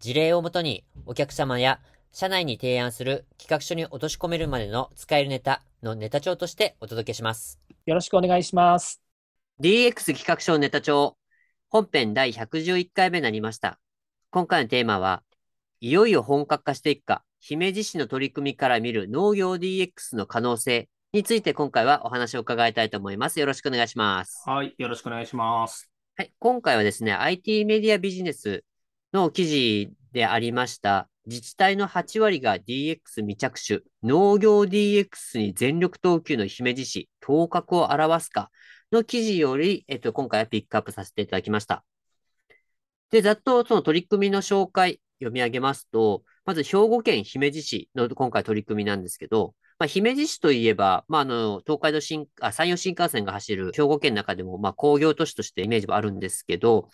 事例をもとにお客様や社内に提案する企画書に落とし込めるまでの使えるネタのネタ帳としてお届けします。よろしくお願いします。DX 企画書ネタ帳本編第111回目になりました。今回のテーマは、いよいよ本格化していくか、姫路市の取り組みから見る農業 DX の可能性について今回はお話を伺いたいと思います。よろしくお願いします。はい、よろしくお願いします。はい、今回はですね、IT メディアビジネスの記事でありました、自治体の8割が DX 未着手、農業 DX に全力投球の姫路市、頭角を表すか。の記事より、えっと、今回はピックアップさせていただきました。で、ざっとその取り組みの紹介、読み上げますと、まず兵庫県姫路市の今回取り組みなんですけど、まあ、姫路市といえば、まあ、あの、東海道新、あ、山陽新幹線が走る兵庫県の中でも、まあ、工業都市としてイメージはあるんですけど、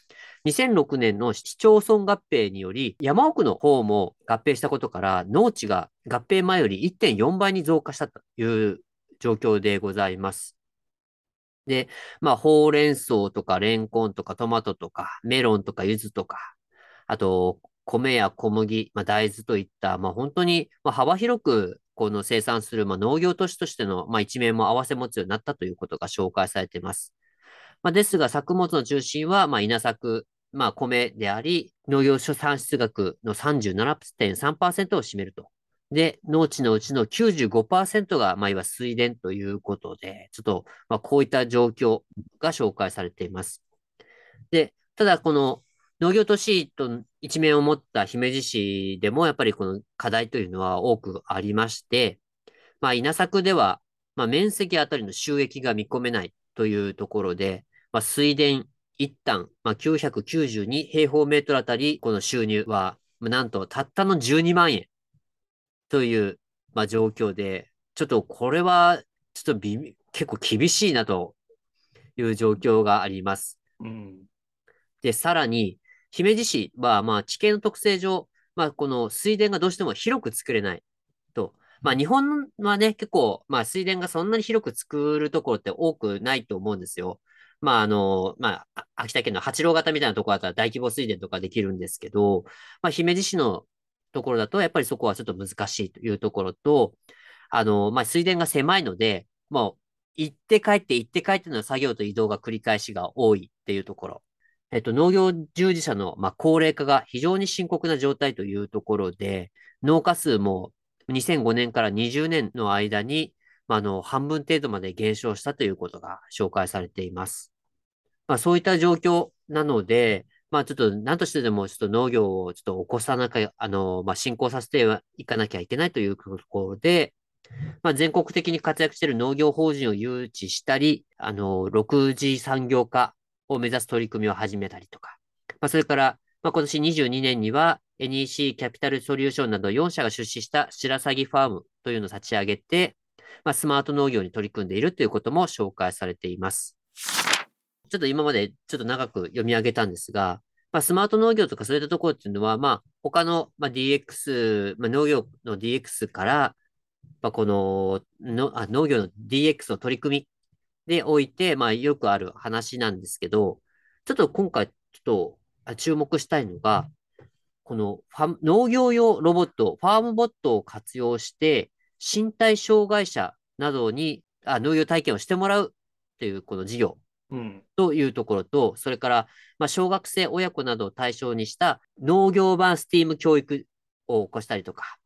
2006年の市町村合併により、山奥の方も合併したことから、農地が合併前より1.4倍に増加したという状況でございます。で、まあ、ほうれん草とか、レンコンとか、トマトとか、メロンとか、柚子とか、あと、米や小麦、まあ、大豆といった、まあ、本当に、幅広くこの生産する、まあ、農業都市としての、まあ、一面も合わせ持つようになったということが紹介されています。まあ、ですが、作物の中心は、まあ、稲作、まあ、米であり、農業所産出額の37.3%を占めると。で、農地のうちの95%が、まあ、いわ水田ということで、ちょっと、まあ、こういった状況が紹介されています。で、ただ、この農業都市と一面を持った姫路市でも、やっぱりこの課題というのは多くありまして、まあ、稲作では、まあ、面積あたりの収益が見込めないというところで、まあ、水田一旦、まあ、992平方メートルあたり、この収入は、なんとたったの12万円という、まあ、状況で、ちょっとこれは、ちょっと結構厳しいなという状況があります。うん、で、さらに、姫路市は、まあ、地形の特性上、まあ、この水田がどうしても広く作れないと。まあ、日本はね、結構、まあ、水田がそんなに広く作るところって多くないと思うんですよ。まあ、あの、まあ、秋田県の八郎型みたいなところだったら大規模水田とかできるんですけど、まあ、姫路市のところだと、やっぱりそこはちょっと難しいというところと、あの、まあ、水田が狭いので、もう、行って帰って、行って帰っての作業と移動が繰り返しが多いっていうところ。えっと、農業従事者の、まあ、高齢化が非常に深刻な状態というところで、農家数も2005年から20年の間に、まあ、の、半分程度まで減少したということが紹介されています。まあ、そういった状況なので、まあ、ちょっと何としてでもちょっと農業をちょっと起こさなきゃ、あの、まあ、進行させていかなきゃいけないというところで、まあ、全国的に活躍している農業法人を誘致したり、あの、6次産業化を目指す取り組みを始めたりとか、まあ、それから、まあ、今年22年には NEC キャピタルソリューションなど4社が出資した白鷺ファームというのを立ち上げて、まあ、スマート農業に取り組んでいるということも紹介されています。ちょっと今までちょっと長く読み上げたんですが、まあ、スマート農業とかそういったところっていうのは、まあ、他の、まあ、DX、まあ、農業の DX から、まあ、こののあ農業の DX の取り組みでおいて、まあ、よくある話なんですけど、ちょっと今回、ちょっと注目したいのが、この農業用ロボット、ファームボットを活用して、身体障害者などにあ農業体験をしてもらうというこの事業というところと、うん、それから、まあ、小学生親子などを対象にした農業版スティーム教育を起こしたりとか、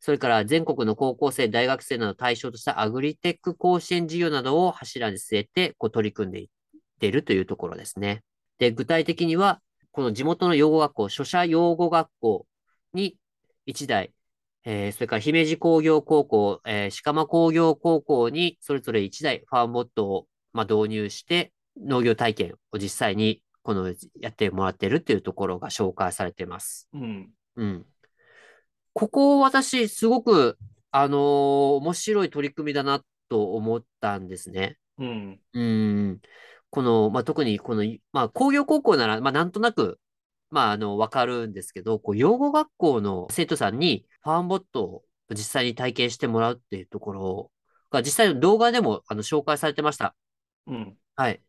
それから全国の高校生、大学生などを対象としたアグリテック甲子園事業などを柱に据えてこう取り組んでいっているというところですね。で、具体的には、この地元の養護学校、書写養護学校に1台、えー、それから姫路工業高校、えー、鹿間工業高校にそれぞれ1台ファームボットを、まあ、導入して農業体験を実際にこのやってもらってるっていうところが紹介されてます。うん。うん。ここ私、すごく、あのー面白い取り組みだなと思ったんですね。うん。うん。この、まあ、特にこの、まあ、工業高校なら、まあ、なんとなく、まあ、あの、わかるんですけど、こう、養護学校の生徒さんに、ファンボットを実際に体験してもらうっていうところが、実際の動画でも、あの、紹介されてました。うん。はい。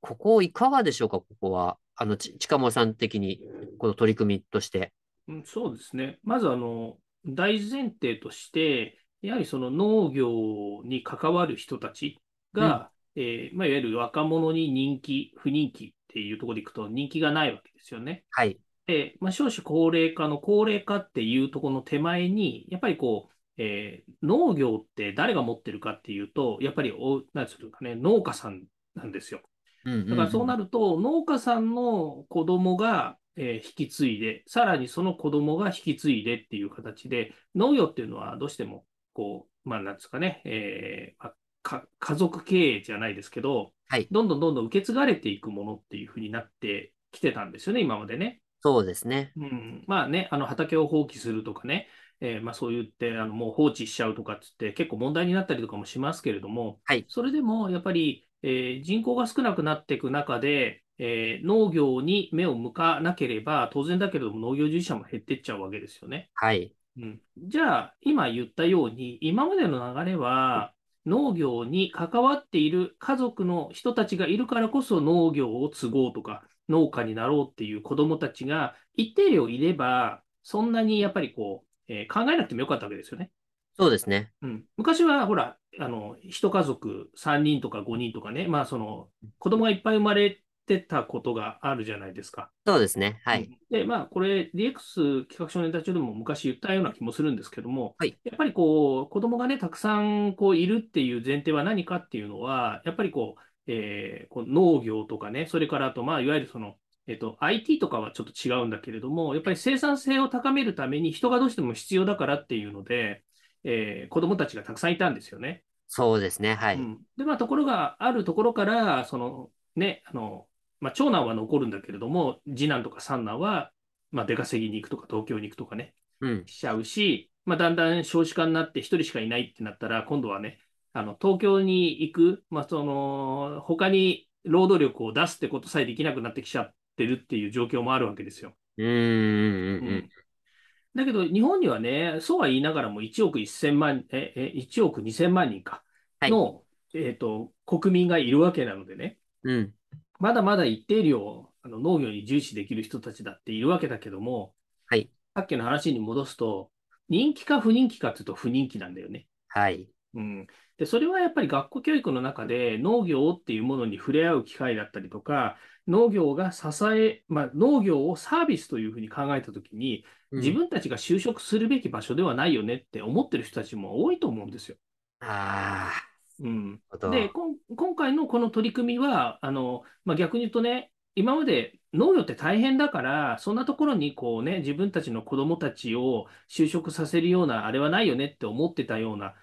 ここ、いかがでしょうか、ここは。あの、ち、近森さん的に、この取り組みとして。うんそうですね。まず、あの、大前提として、やはりその農業に関わる人たちが、えーまあ、いわゆる若者に人気、不人気っていうところでいくと人気がないわけですよね。はい。で、まあ、少子高齢化の高齢化っていうところの手前に、やっぱりこう、えー農業って誰が持ってるかっていうと、やっぱりお、なんつうのかね、農家さんなんですよ。うんうんうんだからそうなると、農家さんの子供が、えー引き継いで、さらにその子供が引き継いでっていう形で、農業っていうのはどうしても、こう、まあ、なんですかね、えーまあか家族経営じゃないですけど、はいどんどんどんどん受け継がれていくものっていうふうになってきてたんですよね、今までね。そうですね。うん、まあね、あの畑を放棄するとかね、えーまあ、そう言ってあのもう放置しちゃうとかっつって結構問題になったりとかもしますけれども、はいそれでもやっぱり、えー人口が少なくなっていく中で、えー農業に目を向かなければ当然だけれども農業従事者も減っていっちゃうわけですよね。はい。うん、じゃあ今言ったように今までの流れは農業に関わっている家族の人たちがいるからこそ農業を継ごうとか農家になろうっていう子どもたちが一定量いればそんなにやっぱりこう、えー考えなくてもよかったわけですよね。そうですね。うん、昔はほらあの一家族3人とか5人とかねまあその子供がいっぱい生まれてたことがあるじゃないですか。そうですね。はい。うんで、まあ、これ、DX 企画書ネタ中でも昔言ったような気もするんですけども、はいやっぱりこう、子供がね、たくさんこういるっていう前提は何かっていうのは、やっぱりこう、えーこう農業とかね、それからあと、まあ、いわゆるその、えっと、IT とかはちょっと違うんだけれども、やっぱり生産性を高めるために人がどうしても必要だからっていうので、えー子供たちがたくさんいたんですよね。そうですね。はい。うんで、まあ、ところがあるところから、そのね、あの、まあ、長男は残るんだけれども、次男とか三男は、まあ、出稼ぎに行くとか、東京に行くとかね、うん。しちゃうし、まあ、だんだん少子化になって一人しかいないってなったら、今度はね、あの、東京に行く、まあ、その、他に労働力を出すってことさえできなくなってきちゃってるっていう状況もあるわけですよ。うーん。うん。だけど、日本にはね、そうは言いながらも1億1000万、え、え、1億2000万人かはいの、えっと、国民がいるわけなのでね、うん。まだまだ一定量あの農業に重視できる人たちだっているわけだけども、はい。さっきの話に戻すと、人気か不人気かっていうと不人気なんだよね。はい。うん、でそれはやっぱり学校教育の中で農業っていうものに触れ合う機会だったりとか、農業が支え、まあ、農業をサービスというふうに考えたときに、うん自分たちが就職するべき場所ではないよねって思ってる人たちも多いと思うんですよ。あうん、あ、なるほど。で、こん今回のこの取り組みは、あのまあ、逆に言うとね、今まで農業って大変だから、そんなところにこう、ね、自分たちの子どもたちを就職させるようなあれはないよねって思ってたような、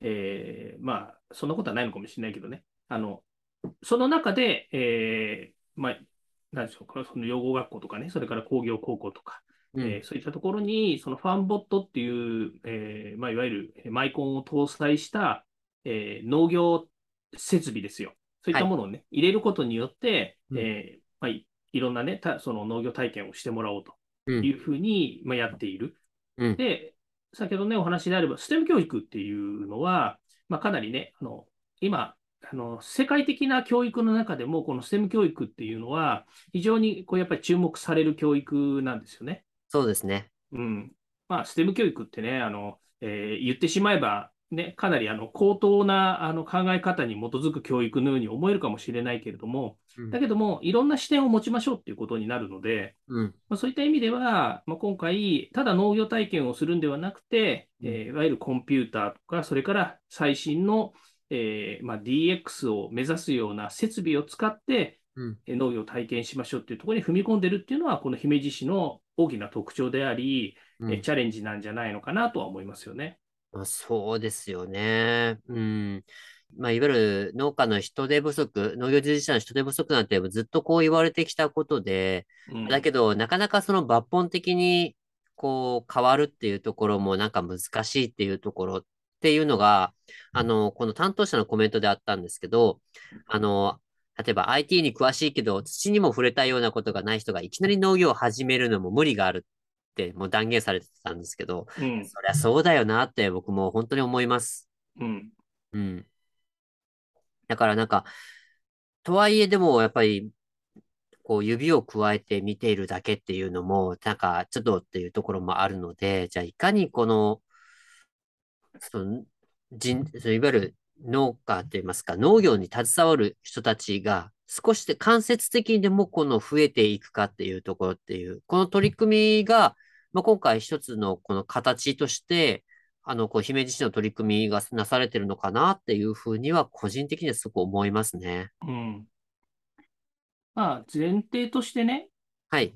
えーまあ、そんなことはないのかもしれないけどね、あのその中で、えーまあ、なんでしょうか、その養護学校とかね、それから工業高校とか、うん。えーそういったところに、そのファンボットっていう、えーまあ、いわゆるえーマイコンを搭載した、えー農業設備ですよ。そういったものをね、入れることによって、うんえーまあ、いいろんなね、たその農業体験をしてもらおうとうんいうふうに、まあ、やっている。うんで、先ほどね、お話であれば、STEM 教育っていうのは、まあ、かなりね、あの今あの、世界的な教育の中でも、この STEM 教育っていうのは、非常にこうやっぱり注目される教育なんですよね。そうですね。うん。まあ、STEM 教育ってね、あの、えー言ってしまえば、ね、かなりあの高等なあの考え方に基づく教育のように思えるかもしれないけれども、うんだけども、いろんな視点を持ちましょうっていうことになるので、うん。まあ、そういった意味では、まあ、今回、ただ農業体験をするんではなくて、えーいわゆるコンピューターとか、それから最新の、えーまあ、DX を目指すような設備を使って、うん。えー農業を体験しましょうっていうところに踏み込んでるっていうのは、この姫路市の大きな特徴であり、うんえーチャレンジなんじゃないのかなとは思いますよね。まあ、そうですよね。うん。まあ、いわゆる農家の人手不足、農業従事者の人手不足なんてずっとこう言われてきたことで、うんだけど、なかなかその抜本的にこう変わるっていうところもなんか難しいっていうところっていうのが、あの、この担当者のコメントであったんですけど、あの、例えば IT に詳しいけど土にも触れたようなことがない人がいきなり農業を始めるのも無理があるってもう断言されてたんですけど、うんそりゃそうだよなって僕も本当に思います。うんうん。だからなんか、とはいえでもやっぱり、こう指を加えて見ているだけっていうのも、なんかちょっとっていうところもあるので、じゃあいかにこの、その人、いわゆる農家といいますか、農業に携わる人たちが少しで間接的にでもこの増えていくかっていうところっていう、この取り組みが、まあ、今回一つのこの形として、あの、こう、姫路市の取り組みがなされてるのかなっていうふうには、個人的にはすごく思いますね。うんまあ、前提としてね、はい。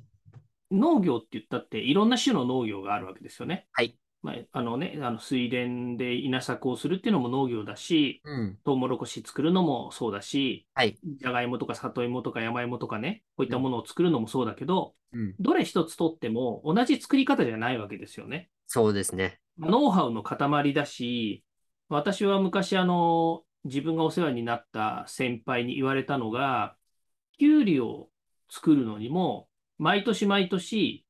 農業って言ったって、いろんな種の農業があるわけですよね。はい。まあ、あのね、あの水田で稲作をするっていうのも農業だし、うん。トウモロコシ作るのもそうだし、はい。じゃがいもとか里芋とか山芋とかね、こういったものを作るのもそうだけど、うん。どれ一つとっても同じ作り方じゃないわけですよね。そうですね。ノウハウの塊だし、私は昔あの、自分がお世話になった先輩に言われたのが、きゅうりを作るのにも、毎年毎年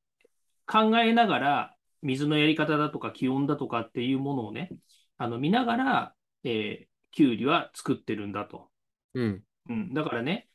考えながら、水のやり方だとか気温だとかっていうものをね、あの見ながら、えー、きゅうりは作ってるんだと。うん。うん、だからね、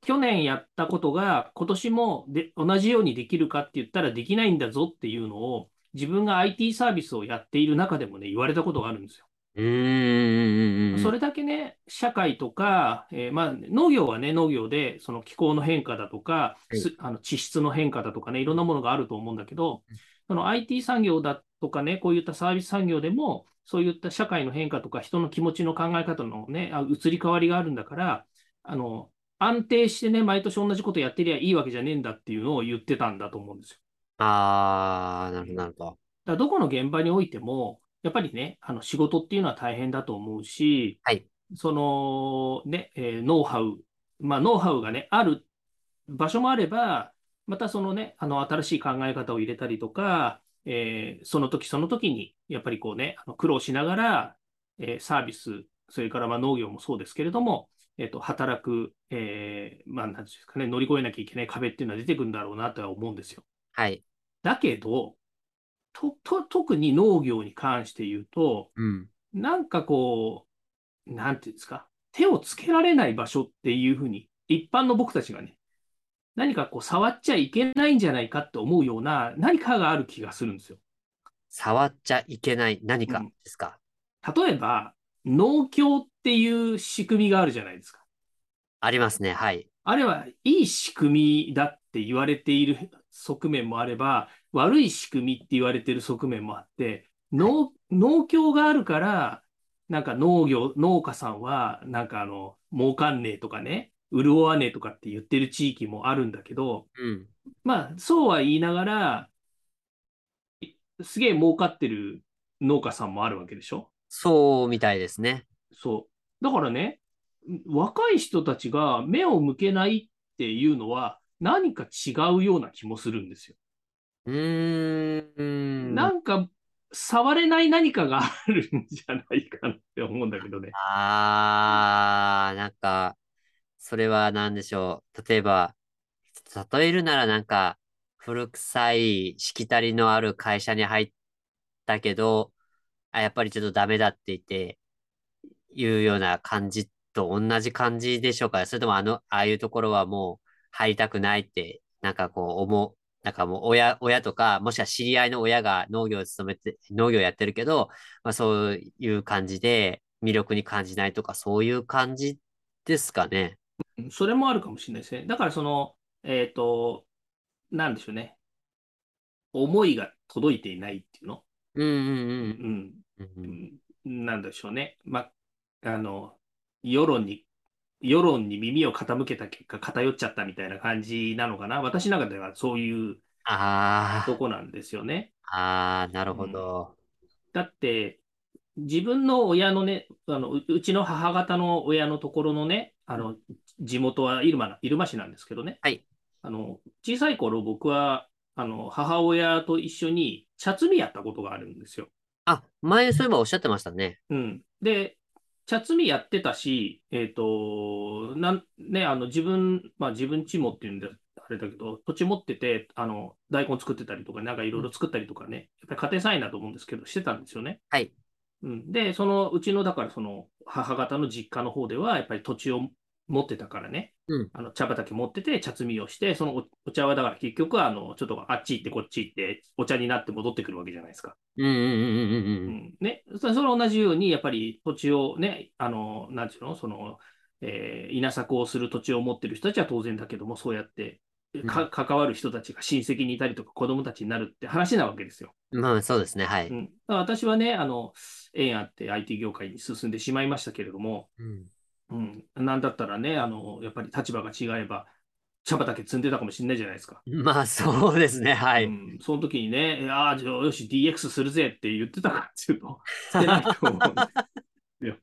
去年やったことが今年もで同じようにできるかって言ったらできないんだぞっていうのを自分が IT サービスをやっている中でもね、言われたことがあるんですよ。うーん。それだけね、社会とか、えーまあ、農業はね、農業でその気候の変化だとか、あの地質の変化だとかね、いろんなものがあると思うんだけど、その IT 産業だとかね、こういったサービス産業でも、そういった社会の変化とか人の気持ちの考え方のね、あ移り変わりがあるんだから、あの、安定してね、毎年同じことやってりゃいいわけじゃねえんだっていうのを言ってたんだと思うんですよ。あー、なるほど、なるほど。だどこの現場においても、やっぱりね、あの仕事っていうのは大変だと思うし、はい。そのね、えーノウハウ、まあ、ノウハウがね、ある場所もあれば、またそのね、あの新しい考え方を入れたりとか、えーその時その時に、やっぱりこうね、あの苦労しながら、えーサービス、それからまあ農業もそうですけれども、えっと、働く、えーまあ、なんていうんですかね、乗り越えなきゃいけない壁っていうのは出てくるんだろうなとは思うんですよ。はい。だけど、と、と、特に農業に関して言うと、うん。なんかこう、なんていうんですか、手をつけられない場所っていうふうに、一般の僕たちがね、何かこう触っちゃいけないんじゃないかって思うような何かがある気がするんですよ。触っちゃいけない何かですか？例えば、農協っていう仕組みがあるじゃないですか。ありますね。はい。あれはいい仕組みだって言われている側面もあれば、悪い仕組みって言われている側面もあって、農、農協があるから、なんか農業、農家さんは、なんかあの、儲かんねえとかね、潤わねえとかって言ってる地域もあるんだけど、うん。まあ、そうは言いながら、いすげえ儲かってる農家さんもあるわけでしょ？そうみたいですね。そう。だからね、若い人たちが目を向けないっていうのは何か違うような気もするんですよ。うーん。なんか触れない何かがあるんじゃないかなって思うんだけどね。あー、なんか、それは何でしょう？例えば、例えるならなんか、古臭いしきたりのある会社に入ったけど、あ、やっぱりちょっとダメだって言って、いうような感じと同じ感じでしょうか。それともあの、ああいうところはもう入りたくないって、なんかこう思う。なんかもう親、親とか、もしくは知り合いの親が農業を勤めて、農業やってるけど、まあそういう感じで魅力に感じないとか、そういう感じですかね。うんそれもあるかもしれないですね。だからその、えっと、なんでしょうね。思いが届いていないっていうの。うんうんうん。うん。ううんんなんでしょうね。ま、あの、世論に、世論に耳を傾けた結果偏っちゃったみたいな感じなのかな。私の中ではそういうあとこなんですよね。あ、ああ、なるほど。だって、自分の親のね、あのううちの母方の親のところのね、あの地元は入間な入間市なんですけどね、はい。あの小さい頃僕はあの母親と一緒に茶摘みやったことがあるんですよ。あ、前そういえばおっしゃってましたね。うん、で、茶摘みやってたし、えっと、なんね、あの自分、まあ自分ちもっていうんで、あれだけど、土地持ってて、あの大根作ってたりとか、なんかいろいろ作ったりとかね、やっぱり家庭菜園だと思うんですけど、してたんですよね。はい。うん、で、そのうちの、だからその母方の実家の方では、やっぱり土地を持ってたからね、うん。あの茶畑持ってて、茶摘みをして、そのおお茶はだから結局はあのちょっとあっち行ってこっち行って、お茶になって戻ってくるわけじゃないですか。うんうんうんうんうんううん。ん。ね、それそれ同じように、やっぱり土地をね、あの、なんていうの、その、えー稲作をする土地を持ってる人たちは当然だけども、そうやってか、関わる人たちが親戚にいたりとか、子供たちになるって話なわけですよ。まあそうですね。はい。うん、私はね、あの、縁あって IT 業界に進んでしまいましたけれども、うんうん、なんだったらね、あの、やっぱり立場が違えば、茶畑積んでたかもしれないじゃないですか。まあそうですね。はい。うん、その時にね、ああ、じゃあよし、DX するぜって言ってたかっていうと、してないと思うんで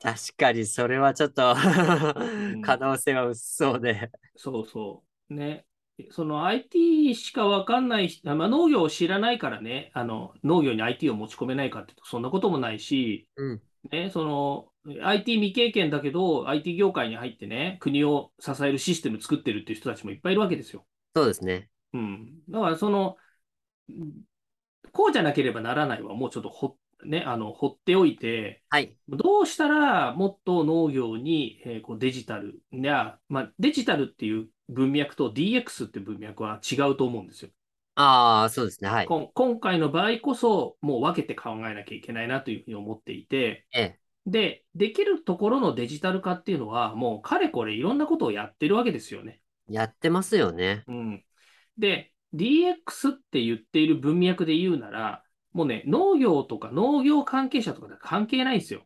確かにそれはちょっとん可能性は薄そうで。そうそう。ね。その IT しかわかんない人、まあ、農業を知らないからね、あの農業に IT を持ち込めないかっていうと、そんなこともないし、うん。ね、その IT 未経験だけど、IT 業界に入ってね、国を支えるシステム作ってるっていう人たちもいっぱいいるわけですよ。そうですね。うん。だから、その、うんこうじゃなければならないは、もうちょっとほ、ね、あの放っておいて、はい。どうしたらもっと農業に、えーこうデジタルや、まあ、デジタルっていう文脈と DX っていう文脈は違うと思うんですよ。ああ、そうですね。はい。今回の場合こそ、もう分けて考えなきゃいけないなというふうに思っていて、ええ。で、できるところのデジタル化っていうのは、もうかれこれいろんなことをやってるわけですよね。やってますよね。うん、で、DX って言っている文脈で言うなら、もうね、農業とか農業関係者とかで関係ないんですよ。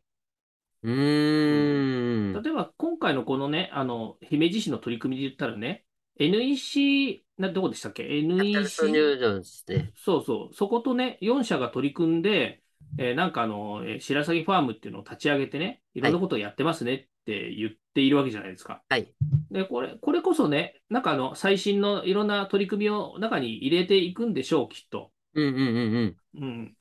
うーん。例えば今回のこのね、あの姫路市の取り組みで言ったらね、NEC、などこでしたっけ ?NEC。そうそう、そことね、4社が取り組んで、えーなんかあの、えー白鷺ファームっていうのを立ち上げてね、いろんなことをやってますねって言っているわけじゃないですか。はい。で、これ、これこそね、なんかあの、最新のいろんな取り組みを中に入れていくんでしょう、きっと。うんうんうんうん。うん。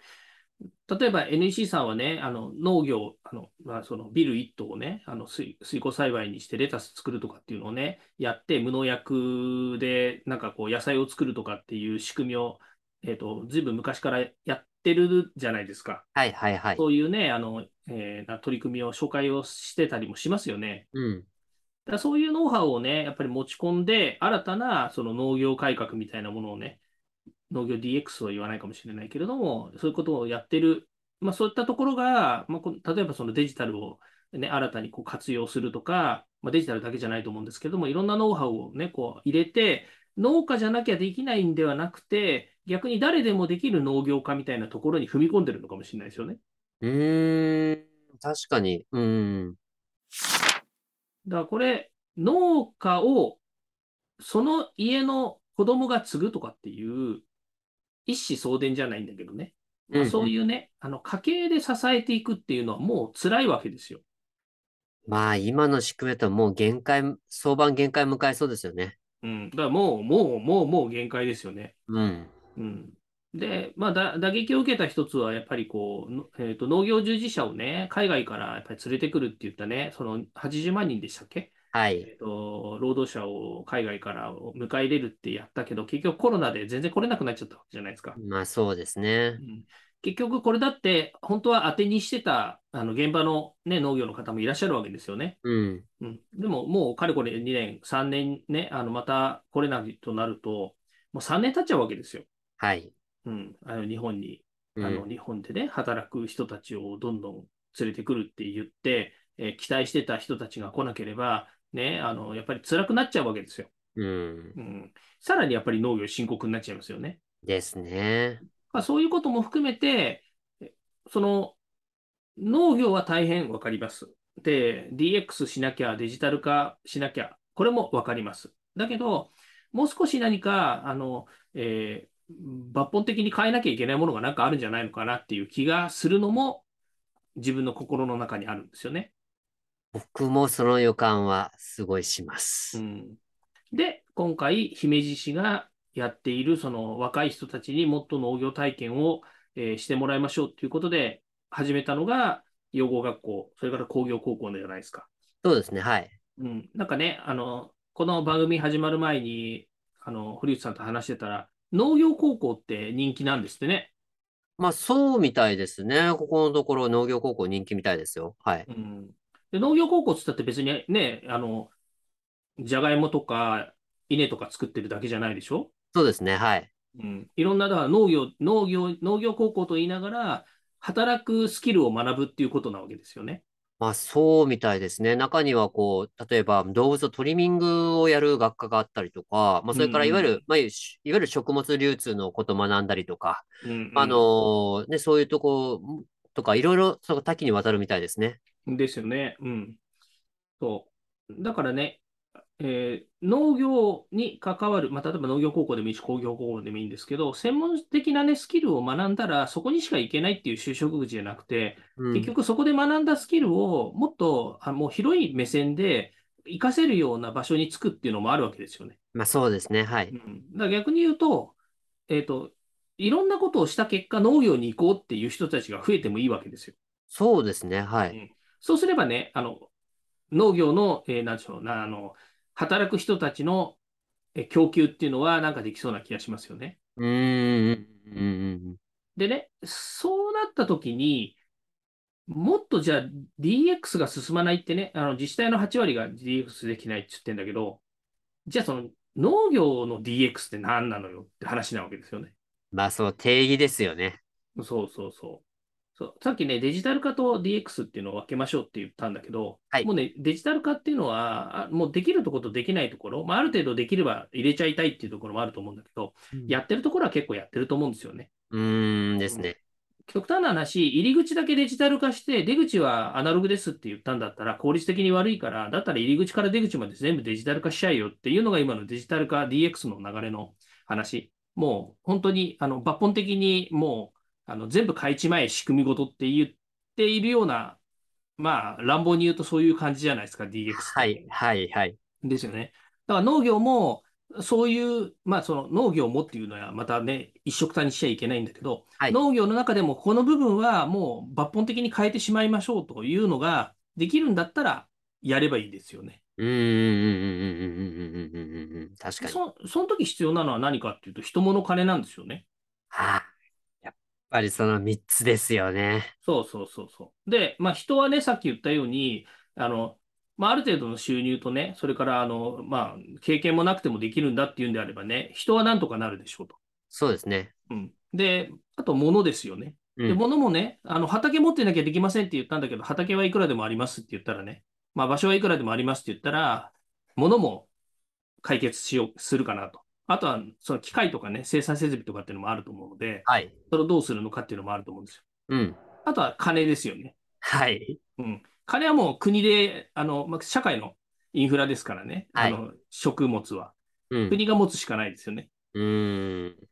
例えば NEC さんはね、あの農業、あのまあ、そのビル1棟をね、あの水水耕栽培にしてレタス作るとかっていうのをね、やって、無農薬でなんかこう野菜を作るとかっていう仕組みを、えっと、ずいぶん昔からやってるじゃないですか。はいはいはい。そういうね、あの、えーな取り組みを紹介をしてたりもしますよね。うん。だそういうノウハウをね、やっぱり持ち込んで、新たなその農業改革みたいなものをね、農業 DX は言わないかもしれないけれども、そういうことをやってる、まあ、そういったところが、まあ、例えばそのデジタルを、ね、新たにこう活用するとか、まあ、デジタルだけじゃないと思うんですけども、いろんなノウハウを、ね、こう入れて、農家じゃなきゃできないんではなくて、逆に誰でもできる農業家みたいなところに踏み込んでるのかもしれないですよね。うーん。確かに。うん。だからこれ、農家をその家の子供が継ぐとかっていう一子相伝じゃないんだけどね、まあうんうんそういうね、あの家計で支えていくっていうのはもう辛いわけですよ。まあ今の仕組みだともう限界、相場限界迎えそうですよね。うん、だからもう、もう、もう、もう限界ですよね。うん。うん、で、まあだ、打撃を受けた一つは、やっぱりこう、のえーと、農業従事者をね、海外からやっぱり連れてくるって言ったね、その80万人でしたっけ？はい。えっと、労働者を海外から迎え入れるってやったけど、結局コロナで全然来れなくなっちゃったわけじゃないですか。まあそうですねう。ん結局これだって、本当は当てにしてたあの現場の、ね、農業の方もいらっしゃるわけですよね。うん。うん、でももうかれこれ2年、3年ね、あのまた来れないとなると、もう3年経っちゃうわけですよ。はい。うん、あの日本に。うんあの日本でね、働く人たちをどんどん連れてくるって言って、えー期待してた人たちが来なければ、ね、あのやっぱり辛くなっちゃうわけですよ。うん。うん、さらにやっぱり農業深刻になっちゃいますよね。ですね。まあ、そういうことも含めて、えその農業は大変わかります。で、DX しなきゃ、デジタル化しなきゃ、これもわかります。だけど、もう少し何か、あの、えー抜本的に変えなきゃいけないものがなんかあるんじゃないのかなっていう気がするのも、自分の心の中にあるんですよね。僕もその予感はすごいしまうす。ん、で、今回、姫路市がやっている、その若い人たちにもっと農業体験を、えーしてもらいましょうということで、始めたのが、養護学校、それから工業高校じゃないですか。そうですね、はい。うん、なんかね、あの、この番組始まる前に、あの、堀内さんと話してたら、農業高校って人気なんですってね。まあ、そうみたいですね。ここのところ農業高校人気みたいですよ。はい。うん、で農業高校っつったって別にね、あの、じゃがいもとか稲とか作ってるだけじゃないでしょ？そうですね、はい。うん、いろんな、だから農業、農業、農業高校と言いながら、働くスキルを学ぶっていうことなわけですよね。まあ、そうみたいですね。中には、こう、例えば動物のトリミングをやる学科があったりとか、まあ、それからいわゆうんる、まあ、いわゆる食物流通のことを学んだりとか、うんあのね、そういうとことか、いろいろ、その多岐にわたるみたいですね。ですよね。うん。そう。だからね、えー農業に関わる、まあ、例えば農業高校でもいいし、工業高校でもいいんですけど、専門的なね、スキルを学んだら、そこにしか行けないっていう就職口じゃなくて、うん結局そこで学んだスキルをもっとあもう広い目線で活かせるような場所につくっていうのもあるわけですよね。まあ、そうですね、はい。うん、だから逆に言うと、えっと、いろんなことをした結果、農業に行こうっていう人たちが増えてもいいわけですよ。そうですね、はい。うんそうすればね、あの、農業の、えーなんでしょうな、あの、働く人たちのえー供給っていうのはなんかできそうな気がしますよね。うーん、でね、そうなった時に、もっとじゃあ DX が進まないってね、あの自治体の8割が DX できないって言ってんだけど、じゃあその農業の DX って何なのよって話なわけですよね。まあ、その定義ですよね。そうそうそう。そうさっきね、デジタル化と DX っていうのを分けましょうって言ったんだけど、はいもうね、デジタル化っていうのは、あもうできるところとできないところ、まあ、ある程度できれば入れちゃいたいっていうところもあると思うんだけど、やってるところは結構やってると思うんですよね。うーんですね。極端な話、入り口だけデジタル化して、出口はアナログですって言ったんだったら、効率的に悪いから、だったら入り口から出口まで全部デジタル化しちゃえよっていうのが今のデジタル化 DX の流れの話。もう本当にあの抜本的にもうあの全部変えちまえ仕組みごとって言っているような、まあ乱暴に言うとそういう感じじゃないですか、DX って。はい、はい、はい。ですよね。だから農業も、そういう、まあその農業もっていうのはまたね、一緒くたにしちゃいけないんだけど、はい農業の中でもこの部分はもう抜本的に変えてしまいましょうというのができるんだったらやればいいですよね。うーん、うん、うん、うん、うん、うん、うん、うん。確かに。そその時必要なのは何かっていうと、人物金なんですよね。はあ、ぱりその3つですよね。そうそうそうそう。で、まあ人はね、さっき言ったように、あの、まあ、ある程度の収入とね、それからあの、まあ、経験もなくてもできるんだっていうんであればね、人はなんとかなるでしょうと。そうですね。うん、で、あと物ですよね。で、うん。物もね、あの畑持ってなきゃできませんって言ったんだけど、畑はいくらでもありますって言ったらね、まあ場所はいくらでもありますって言ったら、物も解決しよう、するかなと。あとは、その機械とかね、生産設備とかっていうのもあると思うので、はい。それをどうするのかっていうのもあると思うんですよ。うん。あとは金ですよね。はい。うん。金はもう国で、あの、まあ、社会のインフラですからね、はいあの、食物は。うん。国が持つしかないですよね。うーん。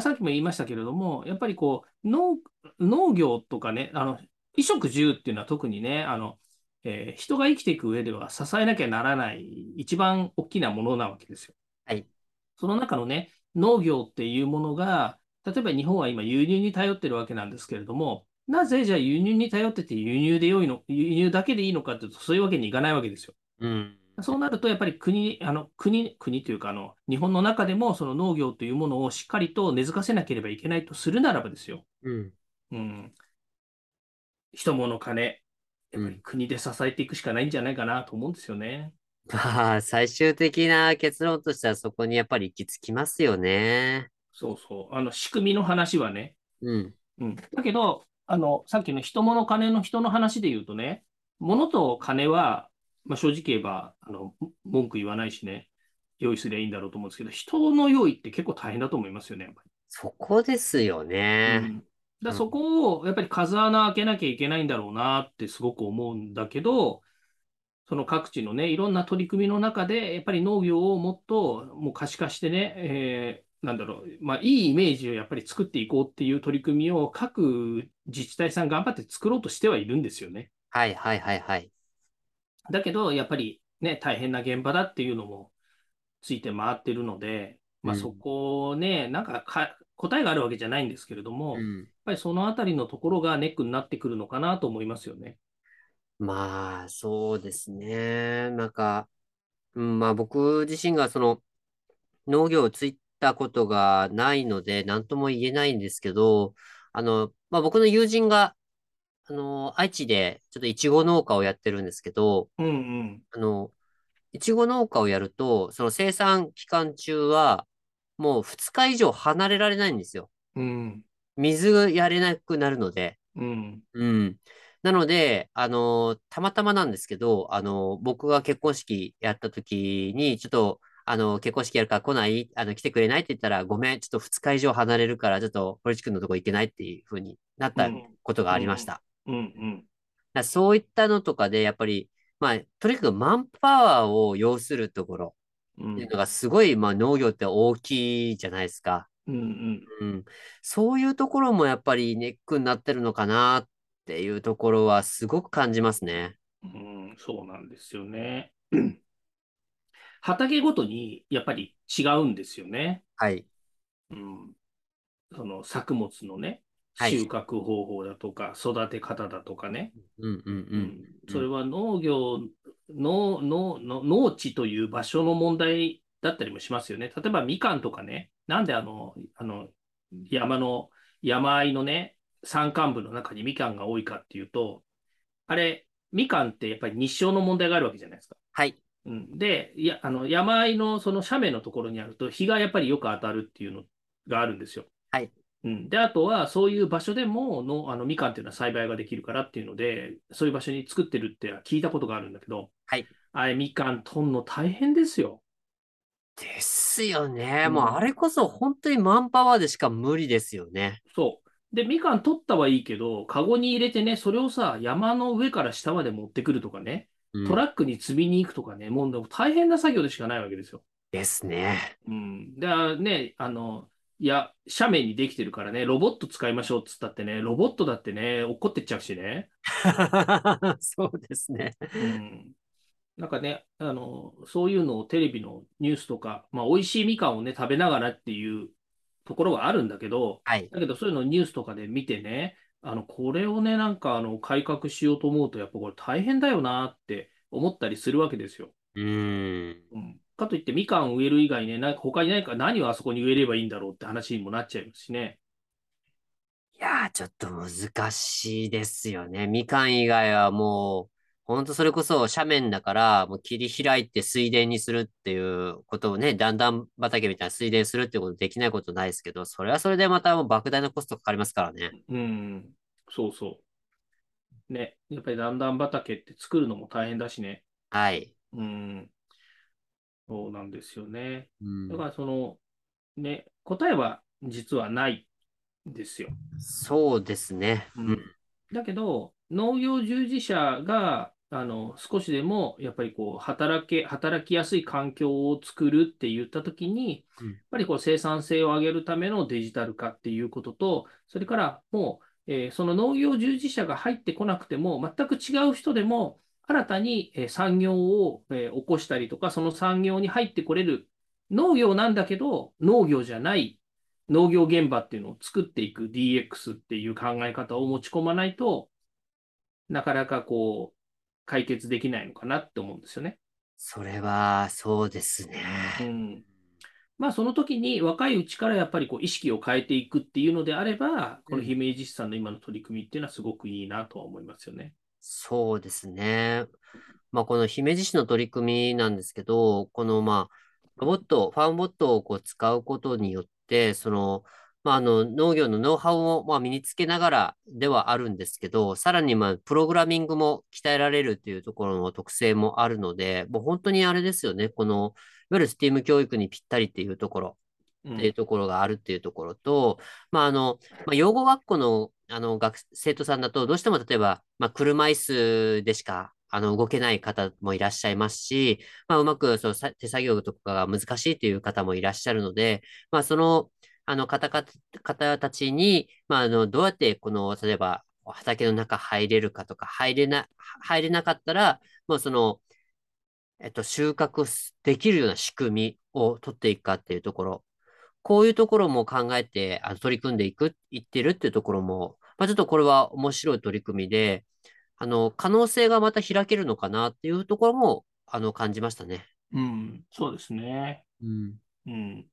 さっきも言いましたけれども、やっぱりこう、農、農業とかね、あの、衣食住っていうのは特にね、あの、えー人が生きていく上では支えなきゃならない一番大きなものなわけですよ。はい。その中のね、農業っていうものが、例えば日本は今輸入に頼ってるわけなんですけれども、なぜじゃあ輸入に頼ってて輸入で良いの、輸入だけでいいのかっていうと、そういうわけにいかないわけですよ。うん。そうなると、やっぱり国、あの国、国というかあの、日本の中でもその農業というものをしっかりと根付かせなければいけないとするならばですよ。うん。うん。人物金、やっぱり国で支えていくしかないんじゃないかなと思うんですよね。まあ、最終的な結論としてはそこにやっぱり行き着きますよね。そうそう。あの、仕組みの話はね。うん。うん。だけど、あの、さっきの人物金の人の話で言うとね、物と金は、まあ、正直言えば、あの、文句言わないしね、用意すりゃいいんだろうと思うんですけど、人の用意って結構大変だと思いますよね、やっぱり。そこですようね。ん、だそこをやっぱり風穴開けなきゃいけないんだろうなってすごく思うんだけど、その各地のね、いろんな取り組みの中で、やっぱり農業をもっともう可視化してね、えーなんだろう、まあ、いいイメージをやっぱり作っていこうっていう取り組みを各自治体さん頑張って作ろうとしてはいるんですよね。はいはいはいはい。だけど、やっぱりね、大変な現場だっていうのもついて回ってるので、まあ、そこをね、なんかか答えがあるわけじゃないんですけれども、うん、やっぱりそのあたりのところがネックになってくるのかなと思いますよね。まあ、そうですね。なんか、うん、まあ僕自身がその農業をついたことがないので、なんとも言えないんですけど、あの、まあ僕の友人が、あの、愛知でちょっとイチゴ農家をやってるんですけど、うんうん。あの、いちご農家をやると、その生産期間中は、もう2日以上離れられないんですよ。うん。水がやれなくなるので。うん。うん。なので、あの、たまたまなんですけど、あの、僕が結婚式やった時に、ちょっと、あの、結婚式やるから来ない？あの、来てくれないって言ったら、ごめん、ちょっと2日以上離れるから、ちょっと、堀内くんのとこ行けないっていうふうになったことがありました。うん、うん、うん、そういったのとかで、やっぱり、まあ、とにかくマンパワーを要するところっていうのがすごい、まあ、農業って大きいじゃないですか。うんうん。うん、そういうところもやっぱりネックになってるのかなっていうところはすごく感じますね。うん、そうなんですよね。畑ごとにやっぱり違うんですよね。はい。うん、その作物のね、収穫方法だとか、育て方だとかね。うんうんうん。それは農業ののの農地という場所の問題だったりもしますよね。例えばみかんとかね、なんであの、あの山の、山あいのね、山間部の中にみかんが多いかっていうと、あれ、みかんってやっぱり日照の問題があるわけじゃないですか。はい。うん、で、いやあの山あいのその斜面のところにあると、日がやっぱりよく当たるっていうのがあるんですよ。はい。うん、で、あとは、そういう場所でもの、あの、みかんっていうのは栽培ができるからっていうので、そういう場所に作ってるって聞いたことがあるんだけど、はい。あれ、みかん取んの大変ですよ。ですよね。うん、もうあれこそ本当にマンパワーでしか無理ですよね。そう。で、みかん取ったはいいけど、カゴに入れてね、それをさ、山の上から下まで持ってくるとかね、トラックに積みに行くとかね、もう大変な作業でしかないわけですよ。ですね。うん。で、ね、あの、いや、斜面にできてるからね、ロボット使いましょうっつったってね、ロボットだってね、怒ってっちゃうしね。そうですね。うん。なんかね、あの、そういうのをテレビのニュースとか、まあ、美味しいみかんをね、食べながらっていうところはあるんだけど、はい、だけどそういうのをニュースとかで見てね、あの、これをね、なんか、あの、改革しようと思うと、やっぱこれ大変だよなって思ったりするわけですよ。うん。うんかといってみかん植える以外ね、なんか他に何か何をあそこに植えればいいんだろうって話にもなっちゃいますしね。いやー、ちょっと難しいですよね。みかん以外はもう、本当それこそ斜面だから、もう切り開いて水田にするっていうことをね、段々畑みたいな水田するってことできないことないですけど、それはそれでまたもう莫大なコストかかりますからね。うん、そうそう。ね、やっぱり段々畑って作るのも大変だしね。はい。うん。そうなんですよね。うん、だからその、ね、答えは実はないんですよ。そうですね。うん、だけど、農業従事者があの少しでもやっぱりこう働け働きやすい環境を作るって言ったときに、うん、やっぱりこう生産性を上げるためのデジタル化っていうことと、それからもう、えー、その農業従事者が入ってこなくても、全く違う人でも、新たに産業を起こしたりとか、その産業に入ってこれる農業なんだけど、農業じゃない農業現場っていうのを作っていく DX っていう考え方を持ち込まないとなかなかこう、解決できないのかなって思うんですよね。それは、そうですね。うん。まあ、その時に若いうちからやっぱりこう意識を変えていくっていうのであれば、この姫路市さんの今の取り組みっていうのはすごくいいなとは思いますよね。そうですね。まあ、この姫路市の取り組みなんですけど、このまあ、ロボット、ファームボットをこう使うことによって、その、まあ、あの農業のノウハウをまあ身につけながらではあるんですけど、さらにまあプログラミングも鍛えられるっていうところの特性もあるので、もう本当にあれですよね、このいわゆる STEAM 教育にぴったりっていうところっていうところがあるっていうところと、うん、まああの、まあ、養護学校のあの学生徒さんだと、どうしても例えば、まあ、車椅子でしかあの、動けない方もいらっしゃいますし、まあ、うまく、そのさ手作業とかが難しいという方もいらっしゃるので、まあ、その、あの方か、方たちに、まあ、あの、どうやってこの、例えば、畑の中入れるかとか、入れな、入れなかったら、もうその、えっと、収穫できるような仕組みを取っていくかっていうところ、こういうところも考えて、あの取り組んでいく、いってるっていうところも、まあ、ちょっとこれは面白い取り組みで、あの、可能性がまた開けるのかなっていうところも、あの、感じましたね。うん、そうですね。うん。うん。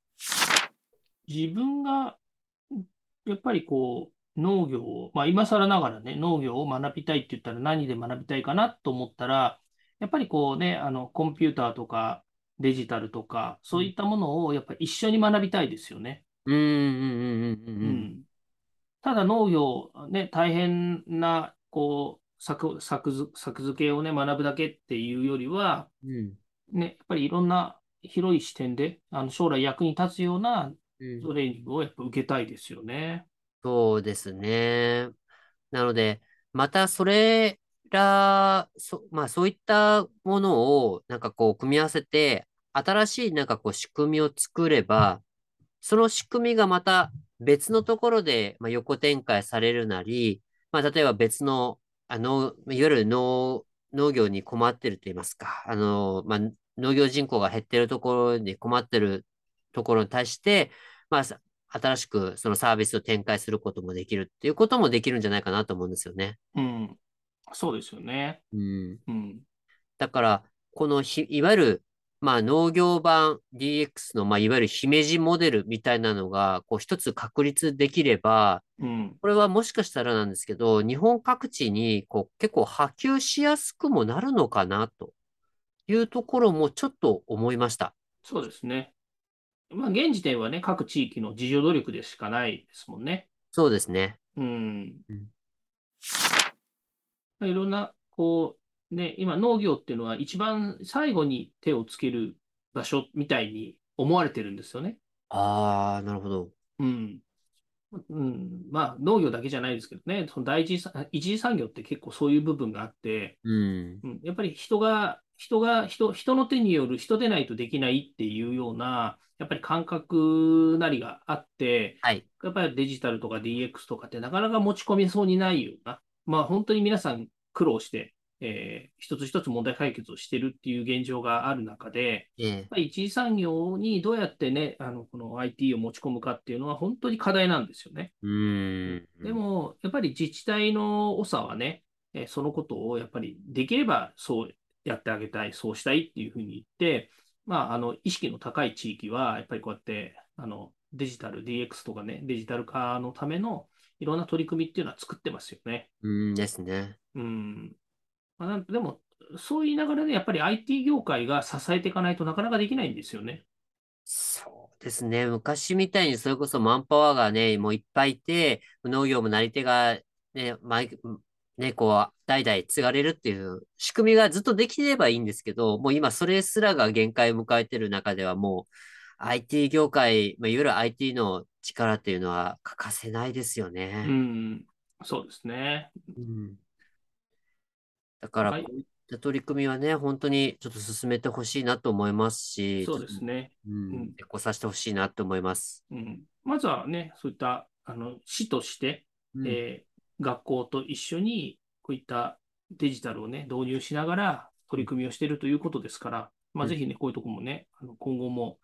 自分が、やっぱりこう、農業を、まあ今更ながらね、農業を学びたいって言ったら何で学びたいかなと思ったら、やっぱりこうね、あの、コンピューターとかデジタルとか、そういったものをやっぱり一緒に学びたいですよね。うん、うん、うん、うん。うん。ただ農業、ね、大変な、こう、作、作図、作付けをね、学ぶだけっていうよりは、うん、ね、やっぱりいろんな広い視点で、あの将来役に立つようなトレーニングをやっぱ受けたいですよね。そうですね。なので、またそれら、そ、まあそういったものをなんかこう組み合わせて、新しいなんかこう仕組みを作れば、その仕組みがまた別のところで、まあ、横展開されるなり、まあ例えば別の、あの、いわゆる農、農業に困ってると言いますか、あの、まあ農業人口が減ってるところに困ってるところに対して、まあ、新しくそのサービスを展開することもできるっていうこともできるんじゃないかなと思うんですよね。うん。そうですよね。うん。うん、だから、このひ、いわゆる、まあ、農業版 DX の、まあ、いわゆる姫路モデルみたいなのが、こう、一つ確立できれば、うん、これはもしかしたらなんですけど、日本各地に、こう、結構波及しやすくもなるのかな、というところもちょっと思いました。そうですね。まあ、現時点はね、各地域の自助努力でしかないですもんね。そうですね。うん。うん、いろんな、こう、ね、今農業っていうのは一番最後に手をつける場所みたいに思われてるんですよね。ああ、なるほど。うん。うん、まあ農業だけじゃないですけどね、その第一一次産業って結構そういう部分があって、うん、うん、やっぱり人が、人が人、人の手による人でないとできないっていうような、やっぱり感覚なりがあって、はい、やっぱりデジタルとか DX とかってなかなか持ち込みそうにないような、まあ本当に皆さん苦労して、えー、一つ一つ問題解決をしてるっていう現状がある中で、ええ、やっぱり一次産業にどうやってね、あのこの IT を持ち込むかっていうのは本当に課題なんですよね。うん。でも、やっぱり自治体の長はね、えー、そのことをやっぱりできればそうやってあげたい、そうしたいっていうふうに言って、まあ、あの意識の高い地域は、やっぱりこうやってあのデジタル、DX とかね、デジタル化のためのいろんな取り組みっていうのは作ってますよね。うんですね。うん。まあ、でも、そう言いながらね、やっぱり IT 業界が支えていかないとなかなかできないんですよね。そうですね。昔みたいにそれこそマンパワーがね、もういっぱいいて、農業もなり手がね、ね、こう、代々継がれるっていう仕組みがずっとできてればいいんですけど、もう今それすらが限界を迎えてる中ではもう IT 業界、まあ、いわゆる IT の力っていうのは欠かせないですよね。うん、そうですね。うん、だから、こういった取り組みはね、本当にちょっと進めてほしいなと思いますし、そうですね。うん、結構させてほしいなと思います。うん、まずはね、そういったあの市として、うん、えー学校と一緒にこういったデジタルをね、導入しながら取り組みをしているということですから、まあ、ぜひね、こういうところもね、あの今後も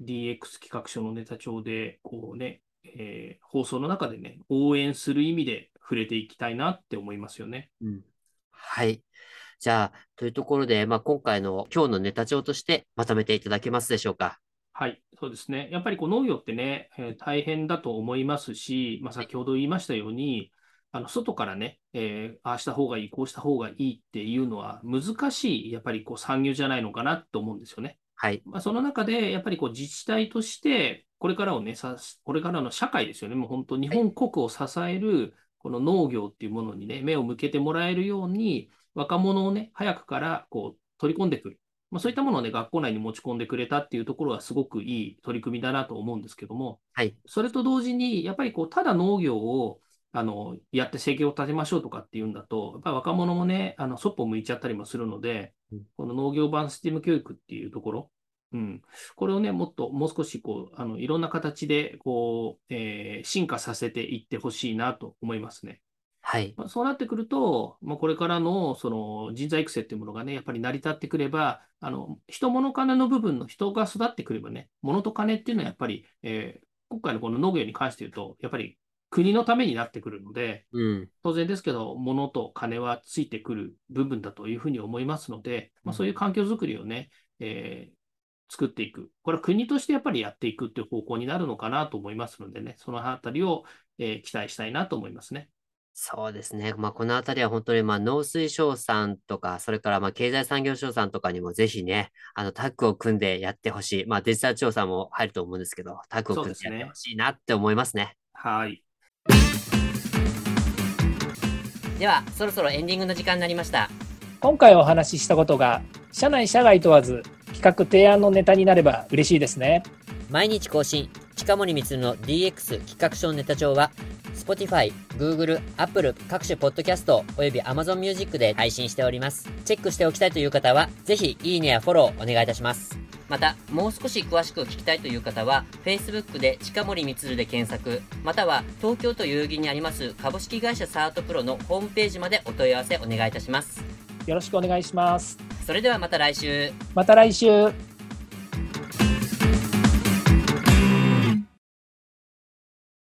DX 企画書のネタ帳で、こうね、えー、放送の中でね、応援する意味で触れていきたいなって思いますよね。うん、はい。じゃあ、というところで、まあ、今回の今日のネタ帳としてまとめていただけますでしょうか？はい、そうですね。やっぱりこう農業ってね、えー、大変だと思いますし、まあ、先ほど言いましたように、あの外からね、えー、ああした方がいい、こうした方がいいっていうのは難しい、やっぱりこう産業じゃないのかなと思うんですよね。はい。まあ、その中で、やっぱりこう自治体として、これからをね、さこれからの社会ですよね、もう本当、日本国を支えるこの農業っていうものにね、目を向けてもらえるように、若者をね、早くからこう取り込んでくる。まあ、そういったものをね、学校内に持ち込んでくれたっていうところはすごくいい取り組みだなと思うんですけども、はい。それと同時に、やっぱりこう、ただ農業をあの、やって生計を立てましょうとかっていうんだと、やっぱり若者もね、あの、そっぽ向いちゃったりもするので、うんこの農業版スティーム教育っていうところ、うん、これをね、もっと、もう少し、こう、あの、いろんな形で、こう、えー進化させていってほしいなと思いますね。はい。まあ、そうなってくると、まあ、これからのその人材育成っていうものがね、やっぱり成り立ってくれば、あの人物金の部分の人が育ってくればね、物と金っていうのはやっぱり、えー今回のこの農業に関して言うと、やっぱり国のためになってくるので、うん。当然ですけど、物と金はついてくる部分だというふうに思いますので、まあ、そういう環境づくりをね、えー作っていく。これは国としてやっぱりやっていくっていう方向になるのかなと思いますのでね、そのあたりを、えー期待したいなと思いますね。そうですね。まあ、このあたりは本当に、まあ、農水省さんとか、それから、まあ、経済産業省さんとかにもぜひね、あの、タッグを組んでやってほしい。まあ、デジタル調査も入ると思うんですけど、タッグを組んでやってほしいなって思いますね。はい。では、そろそろエンディングの時間になりました。今回お話ししたことが社内社外問わず企画提案のネタになれば嬉しいですね毎日更新、近森光の DX 企画書ネタ帳は、Spotify、Google、Apple 各種ポッドキャストおよび Amazon Music で配信しております。チェックしておきたいという方は、ぜひいいねやフォローお願いいたします。また、もう少し詳しく聞きたいという方は、Facebook で近森光で検索、または東京都代々木にあります株式会社サートプロのホームページまでお問い合わせお願いいたします。よろしくお願いしますそれではまた来週。また来週